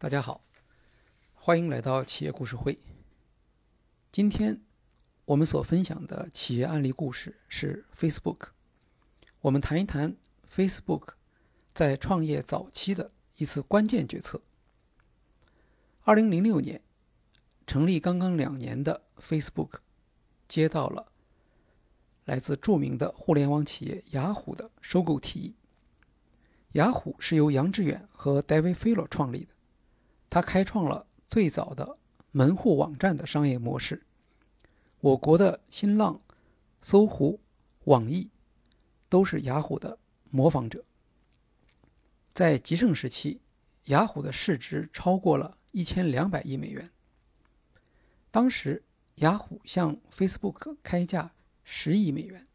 大家好，欢迎来到企业故事会。今天我们所分享的企业案例故事是 Facebook。我们谈一谈 Facebook 在创业早期的一次关键决策。二零零六年，成立刚刚两年的 Facebook 接到了来自著名的互联网企业雅虎的收购提议。雅虎是由杨致远和 David Filo 创立的。他开创了最早的门户网站的商业模式。我国的新浪、搜狐、网易都是雅虎的模仿者。在极盛时期，雅虎的市值超过了一千两百亿美元。当时，雅虎向 Facebook 开价十亿美元。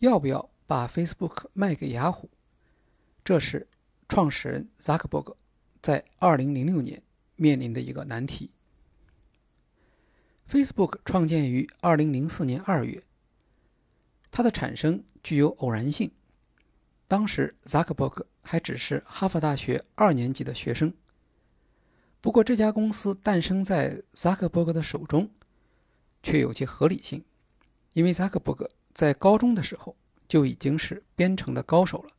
要不要把 Facebook 卖给雅虎？这是创始人扎克伯格。在二零零六年面临的一个难题。Facebook 创建于二零零四年二月，它的产生具有偶然性。当时扎克伯格还只是哈佛大学二年级的学生。不过这家公司诞生在扎克伯格的手中，却有其合理性，因为扎克伯格在高中的时候就已经是编程的高手了。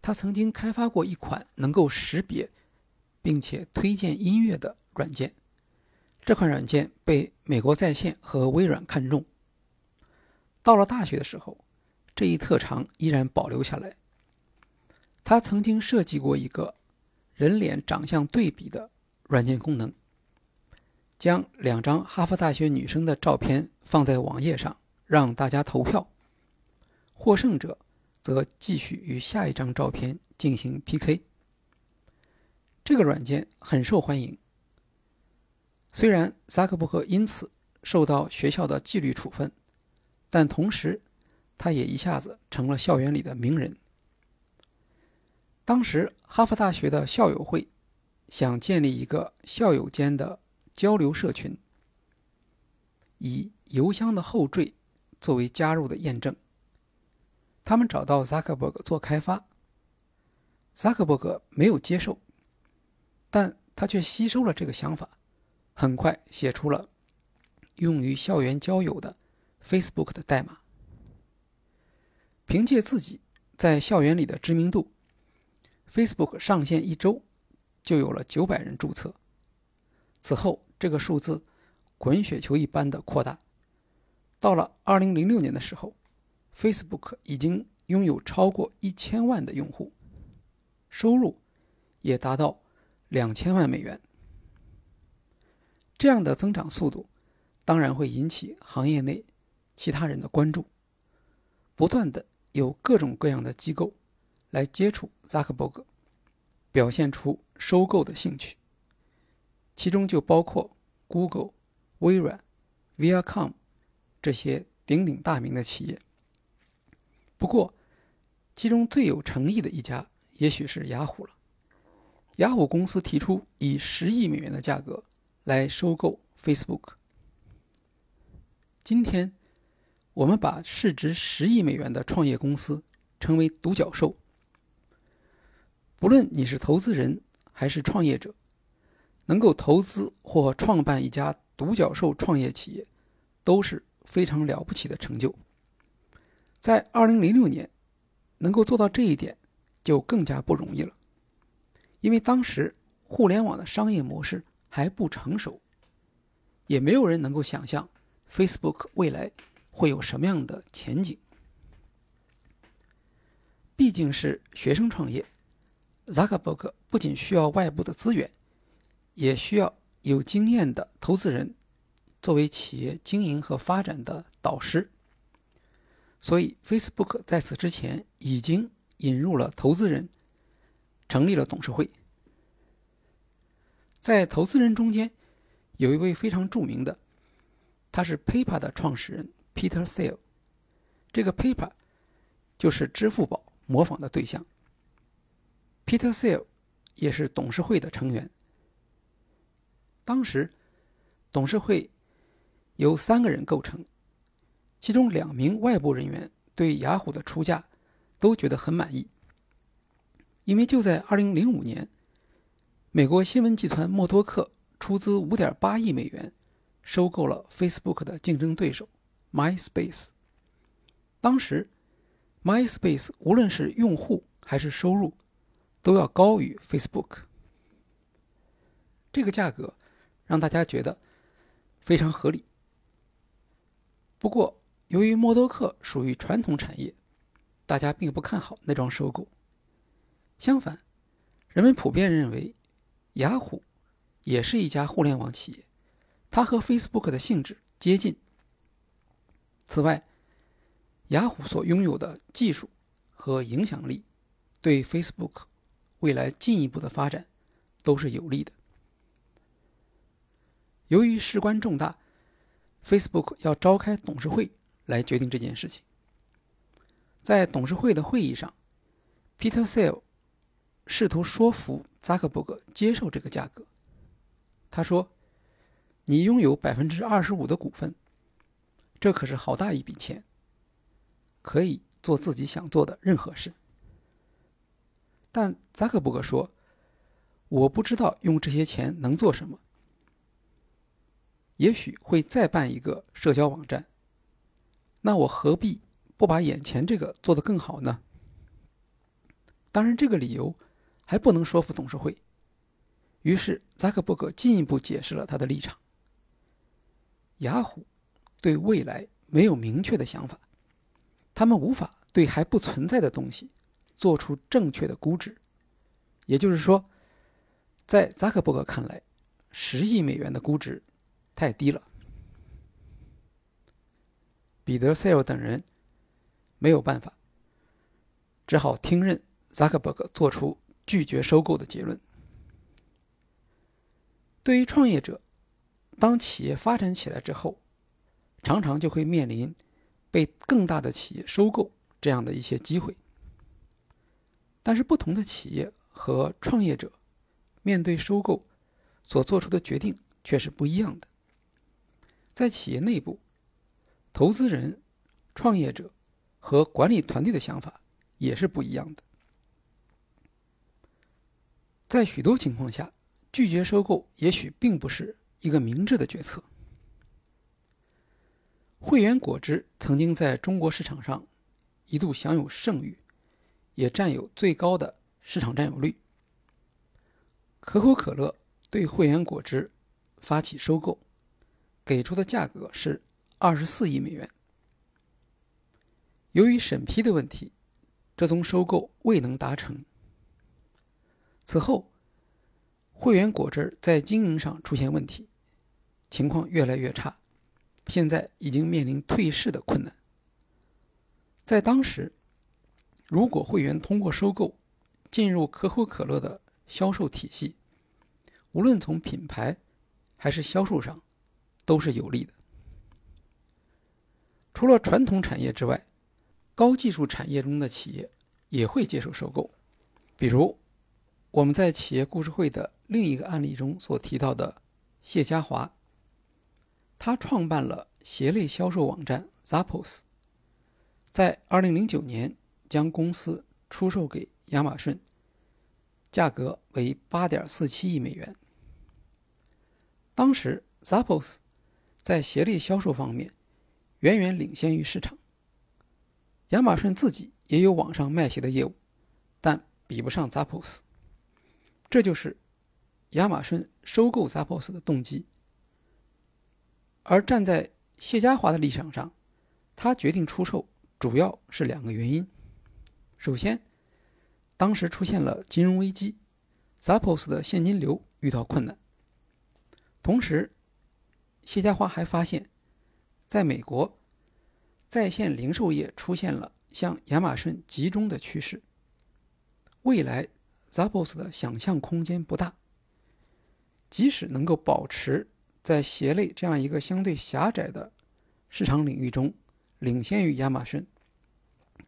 他曾经开发过一款能够识别。并且推荐音乐的软件，这款软件被美国在线和微软看中。到了大学的时候，这一特长依然保留下来。他曾经设计过一个人脸长相对比的软件功能，将两张哈佛大学女生的照片放在网页上，让大家投票，获胜者则继续与下一张照片进行 PK。这个软件很受欢迎。虽然扎克伯格因此受到学校的纪律处分，但同时，他也一下子成了校园里的名人。当时，哈佛大学的校友会想建立一个校友间的交流社群，以邮箱的后缀作为加入的验证。他们找到扎克伯格做开发，扎克伯格没有接受。但他却吸收了这个想法，很快写出了用于校园交友的 Facebook 的代码。凭借自己在校园里的知名度，Facebook 上线一周就有了九百人注册。此后，这个数字滚雪球一般的扩大。到了二零零六年的时候，Facebook 已经拥有超过一千万的用户，收入也达到。两千万美元，这样的增长速度，当然会引起行业内其他人的关注。不断的有各种各样的机构来接触扎克伯格，表现出收购的兴趣。其中就包括 Google、微软、Viacom 这些鼎鼎大名的企业。不过，其中最有诚意的一家，也许是雅虎了。雅虎公司提出以十亿美元的价格来收购 Facebook。今天，我们把市值十亿美元的创业公司称为“独角兽”。不论你是投资人还是创业者，能够投资或创办一家独角兽创业企业，都是非常了不起的成就。在二零零六年，能够做到这一点，就更加不容易了。因为当时互联网的商业模式还不成熟，也没有人能够想象 Facebook 未来会有什么样的前景。毕竟是学生创业，扎克伯格不仅需要外部的资源，也需要有经验的投资人作为企业经营和发展的导师。所以，Facebook 在此之前已经引入了投资人。成立了董事会，在投资人中间，有一位非常著名的，他是 PayPal 的创始人 Peter Thiel。这个 PayPal 就是支付宝模仿的对象。Peter Thiel 也是董事会的成员。当时，董事会由三个人构成，其中两名外部人员对雅虎的出价都觉得很满意。因为就在二零零五年，美国新闻集团默多克出资5.8亿美元收购了 Facebook 的竞争对手 MySpace。当时，MySpace 无论是用户还是收入，都要高于 Facebook。这个价格让大家觉得非常合理。不过，由于默多克属于传统产业，大家并不看好那桩收购。相反，人们普遍认为，雅虎也是一家互联网企业，它和 Facebook 的性质接近。此外，雅虎所拥有的技术和影响力，对 Facebook 未来进一步的发展都是有利的。由于事关重大，Facebook 要召开董事会来决定这件事情。在董事会的会议上，Peter Thiel 试图说服扎克伯格接受这个价格。他说：“你拥有百分之二十五的股份，这可是好大一笔钱。”可以做自己想做的任何事，但扎克伯格说：“我不知道用这些钱能做什么。也许会再办一个社交网站，那我何必不把眼前这个做得更好呢？”当然，这个理由还不能说服董事会。于是，扎克伯格进一步解释了他的立场：雅虎对未来没有明确的想法。他们无法对还不存在的东西做出正确的估值，也就是说，在扎克伯格看来，十亿美元的估值太低了。彼得·塞尔等人没有办法，只好听任扎克伯格做出拒绝收购的结论。对于创业者，当企业发展起来之后，常常就会面临。被更大的企业收购这样的一些机会，但是不同的企业和创业者面对收购所做出的决定却是不一样的。在企业内部，投资人、创业者和管理团队的想法也是不一样的。在许多情况下，拒绝收购也许并不是一个明智的决策。汇源果汁曾经在中国市场上一度享有盛誉，也占有最高的市场占有率。可口可乐对汇源果汁发起收购，给出的价格是二十四亿美元。由于审批的问题，这宗收购未能达成。此后，汇源果汁在经营上出现问题，情况越来越差。现在已经面临退市的困难。在当时，如果会员通过收购进入可口可乐的销售体系，无论从品牌还是销售上，都是有利的。除了传统产业之外，高技术产业中的企业也会接受收购。比如，我们在企业故事会的另一个案例中所提到的谢家华。他创办了鞋类销售网站 Zappos，在2009年将公司出售给亚马逊，价格为8.47亿美元。当时 Zappos 在鞋类销售方面远远领先于市场。亚马逊自己也有网上卖鞋的业务，但比不上 Zappos。这就是亚马逊收购 Zappos 的动机。而站在谢家华的立场上，他决定出售主要是两个原因。首先，当时出现了金融危机，Zappos 的现金流遇到困难。同时，谢家华还发现，在美国，在线零售业出现了向亚马逊集中的趋势。未来，Zappos 的想象空间不大。即使能够保持。在鞋类这样一个相对狭窄的市场领域中，领先于亚马逊，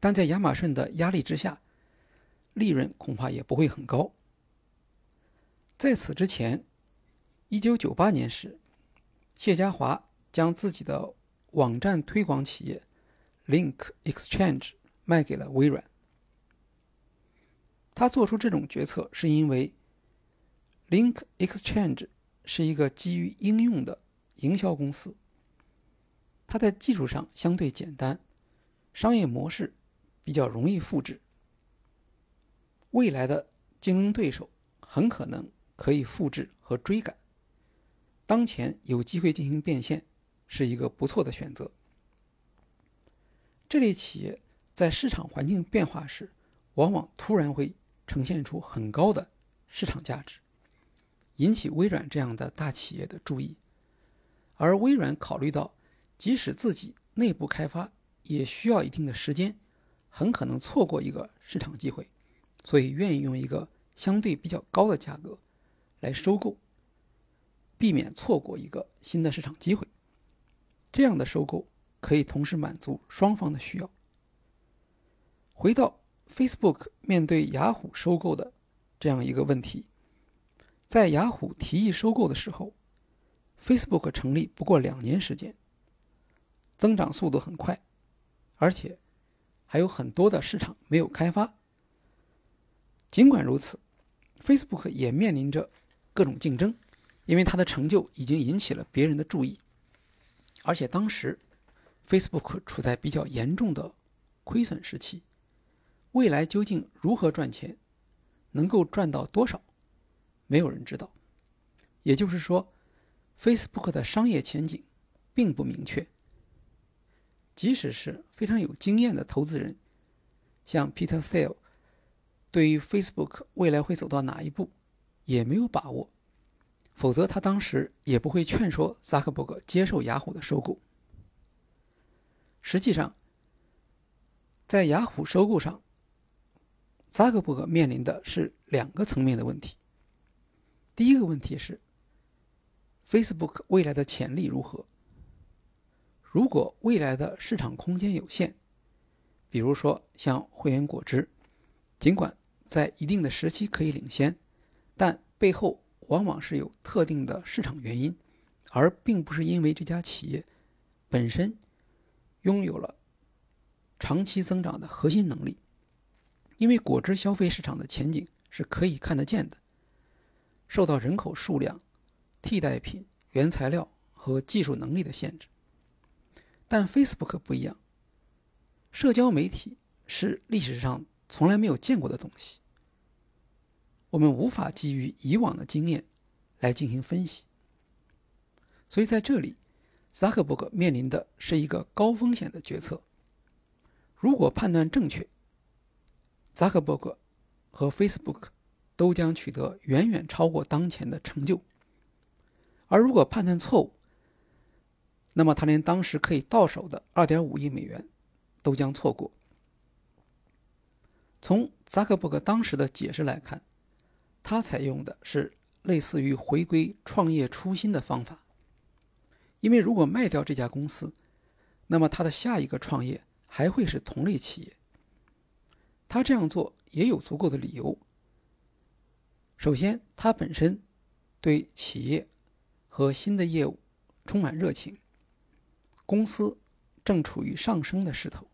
但在亚马逊的压力之下，利润恐怕也不会很高。在此之前，一九九八年时，谢家华将自己的网站推广企业 Link Exchange 卖给了微软。他做出这种决策是因为 Link Exchange 是一个基于应用的营销公司，它在技术上相对简单，商业模式比较容易复制。未来的竞争对手很可能可以复制和追赶，当前有机会进行变现，是一个不错的选择。这类企业在市场环境变化时，往往突然会呈现出很高的市场价值。引起微软这样的大企业的注意，而微软考虑到，即使自己内部开发也需要一定的时间，很可能错过一个市场机会，所以愿意用一个相对比较高的价格来收购，避免错过一个新的市场机会。这样的收购可以同时满足双方的需要。回到 Facebook 面对雅虎收购的这样一个问题。在雅虎提议收购的时候，Facebook 成立不过两年时间，增长速度很快，而且还有很多的市场没有开发。尽管如此，Facebook 也面临着各种竞争，因为它的成就已经引起了别人的注意，而且当时 Facebook 处在比较严重的亏损时期，未来究竟如何赚钱，能够赚到多少？没有人知道，也就是说，Facebook 的商业前景并不明确。即使是非常有经验的投资人，像 Peter Thiel，对于 Facebook 未来会走到哪一步也没有把握，否则他当时也不会劝说扎克伯格接受雅虎的收购。实际上，在雅虎收购上，扎克伯格面临的是两个层面的问题。第一个问题是，Facebook 未来的潜力如何？如果未来的市场空间有限，比如说像会员果汁，尽管在一定的时期可以领先，但背后往往是有特定的市场原因，而并不是因为这家企业本身拥有了长期增长的核心能力。因为果汁消费市场的前景是可以看得见的。受到人口数量、替代品、原材料和技术能力的限制，但 Facebook 不一样。社交媒体是历史上从来没有见过的东西，我们无法基于以往的经验来进行分析。所以在这里，扎克伯格面临的是一个高风险的决策。如果判断正确，扎克伯格和 Facebook。都将取得远远超过当前的成就，而如果判断错误，那么他连当时可以到手的二点五亿美元都将错过。从扎克伯格当时的解释来看，他采用的是类似于回归创业初心的方法，因为如果卖掉这家公司，那么他的下一个创业还会是同类企业。他这样做也有足够的理由。首先，他本身对企业和新的业务充满热情，公司正处于上升的势头。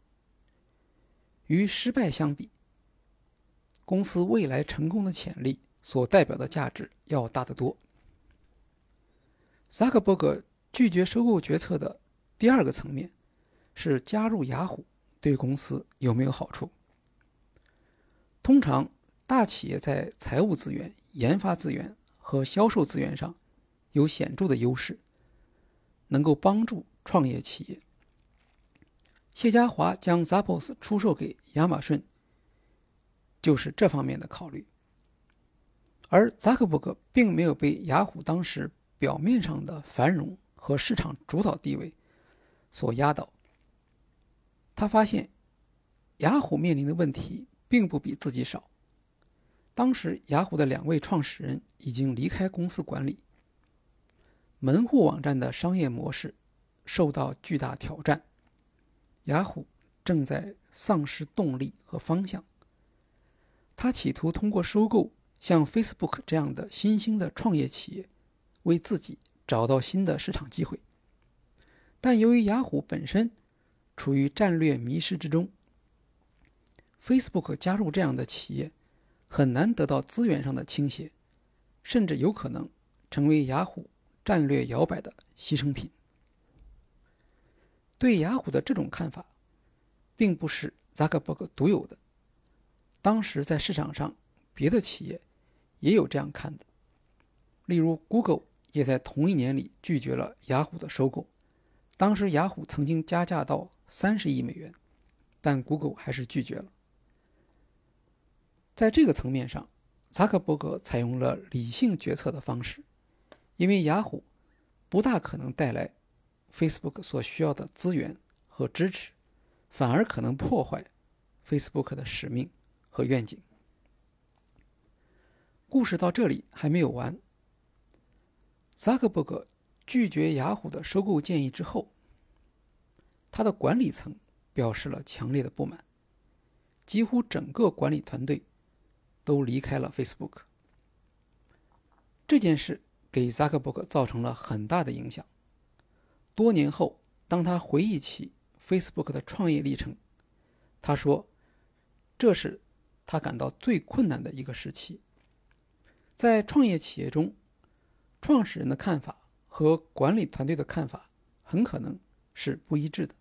与失败相比，公司未来成功的潜力所代表的价值要大得多。扎克伯格拒绝收购决策的第二个层面是加入雅虎对公司有没有好处？通常。大企业在财务资源、研发资源和销售资源上有显著的优势，能够帮助创业企业。谢家华将 Zappos 出售给亚马逊，就是这方面的考虑。而扎克伯格并没有被雅虎当时表面上的繁荣和市场主导地位所压倒。他发现，雅虎面临的问题并不比自己少。当时，雅虎的两位创始人已经离开公司管理。门户网站的商业模式受到巨大挑战，雅虎正在丧失动力和方向。他企图通过收购像 Facebook 这样的新兴的创业企业，为自己找到新的市场机会。但由于雅虎本身处于战略迷失之中，Facebook 加入这样的企业。很难得到资源上的倾斜，甚至有可能成为雅虎战略摇摆的牺牲品。对雅虎的这种看法，并不是扎克伯格独有的。当时在市场上，别的企业也有这样看的。例如，Google 也在同一年里拒绝了雅虎的收购。当时，雅虎曾经加价到三十亿美元，但 Google 还是拒绝了。在这个层面上，扎克伯格采用了理性决策的方式，因为雅虎不大可能带来 Facebook 所需要的资源和支持，反而可能破坏 Facebook 的使命和愿景。故事到这里还没有完。扎克伯格拒绝雅虎的收购建议之后，他的管理层表示了强烈的不满，几乎整个管理团队都离开了 Facebook。这件事给扎克伯格造成了很大的影响。多年后，当他回忆起 Facebook 的创业历程，他说：“这是他感到最困难的一个时期。在创业企业中。”创始人的看法和管理团队的看法很可能是不一致的，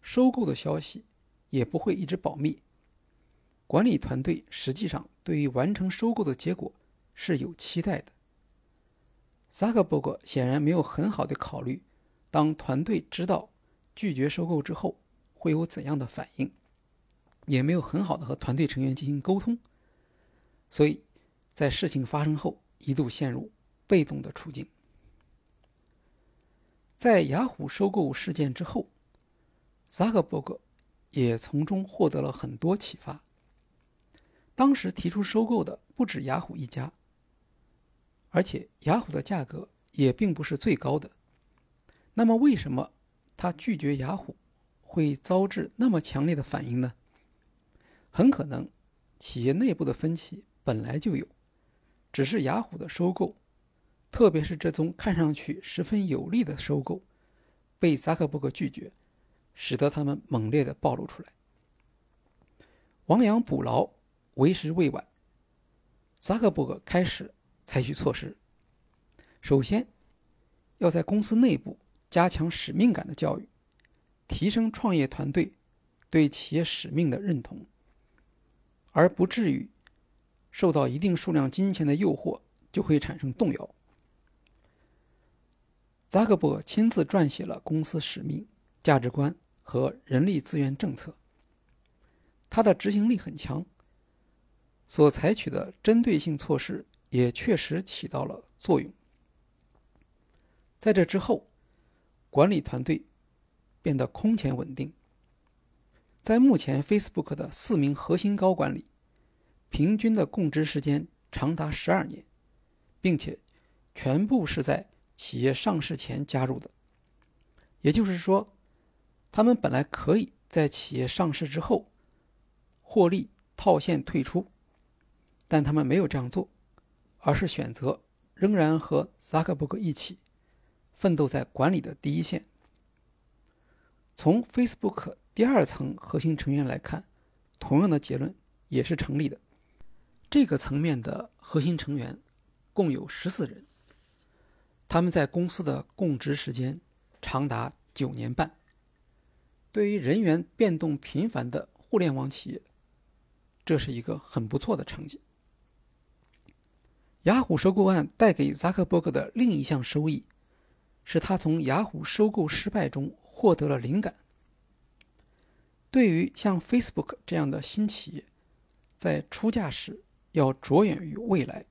收购的消息也不会一直保密。管理团队实际上对于完成收购的结果是有期待的。扎克伯格显然没有很好的考虑，当团队知道拒绝收购之后会有怎样的反应，也没有很好的和团队成员进行沟通，所以在事情发生后一度陷入。被动的处境，在雅虎收购事件之后，扎克伯格也从中获得了很多启发。当时提出收购的不止雅虎一家，而且雅虎的价格也并不是最高的。那么，为什么他拒绝雅虎会遭致那么强烈的反应呢？很可能企业内部的分歧本来就有，只是雅虎的收购。特别是这宗看上去十分有利的收购，被扎克伯格拒绝，使得他们猛烈的暴露出来。亡羊补牢，为时未晚。扎克伯格开始采取措施，首先要在公司内部加强使命感的教育，提升创业团队对企业使命的认同，而不至于受到一定数量金钱的诱惑就会产生动摇。扎克伯亲自撰写了公司使命、价值观和人力资源政策。他的执行力很强，所采取的针对性措施也确实起到了作用。在这之后，管理团队变得空前稳定。在目前 Facebook 的四名核心高管里，平均的供职时间长达十二年，并且全部是在。企业上市前加入的，也就是说，他们本来可以在企业上市之后获利套现退出，但他们没有这样做，而是选择仍然和扎克伯格一起奋斗在管理的第一线。从 Facebook 第二层核心成员来看，同样的结论也是成立的。这个层面的核心成员共有十四人。他们在公司的供职时间长达九年半。对于人员变动频繁的互联网企业，这是一个很不错的成绩。雅虎收购案带给扎克伯格的另一项收益，是他从雅虎收购失败中获得了灵感。对于像 Facebook 这样的新企业，在出价时要着眼于未来，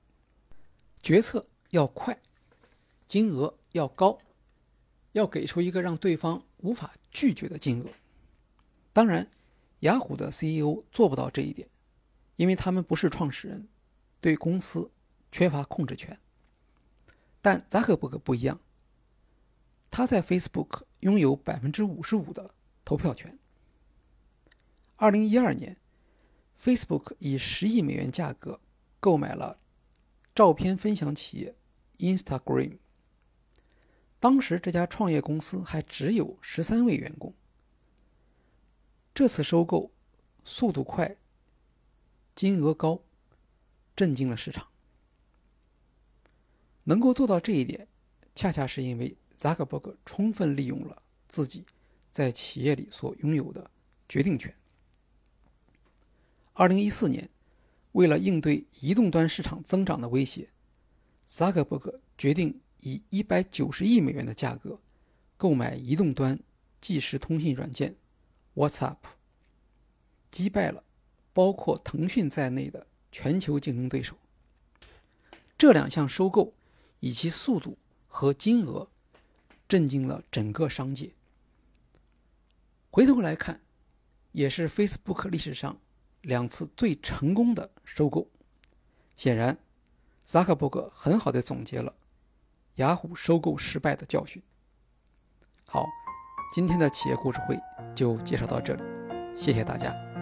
决策要快。金额要高，要给出一个让对方无法拒绝的金额。当然，雅虎的 CEO 做不到这一点，因为他们不是创始人，对公司缺乏控制权。但扎克伯格不一样，他在 Facebook 拥有百分之五十五的投票权。二零一二年，Facebook 以十亿美元价格购买了照片分享企业 Instagram。当时这家创业公司还只有十三位员工。这次收购速度快、金额高，震惊了市场。能够做到这一点，恰恰是因为扎克伯格充分利用了自己在企业里所拥有的决定权。二零一四年，为了应对移动端市场增长的威胁，扎克伯格决定以一百九十亿美元的价格购买移动端即时通信软件 WhatsApp，击败了包括腾讯在内的全球竞争对手。这两项收购以其速度和金额震惊了整个商界。回头来看，也是 Facebook 历史上。两次最成功的收购，显然，扎克伯格很好的总结了雅虎收购失败的教训。好，今天的企业故事会就介绍到这里，谢谢大家。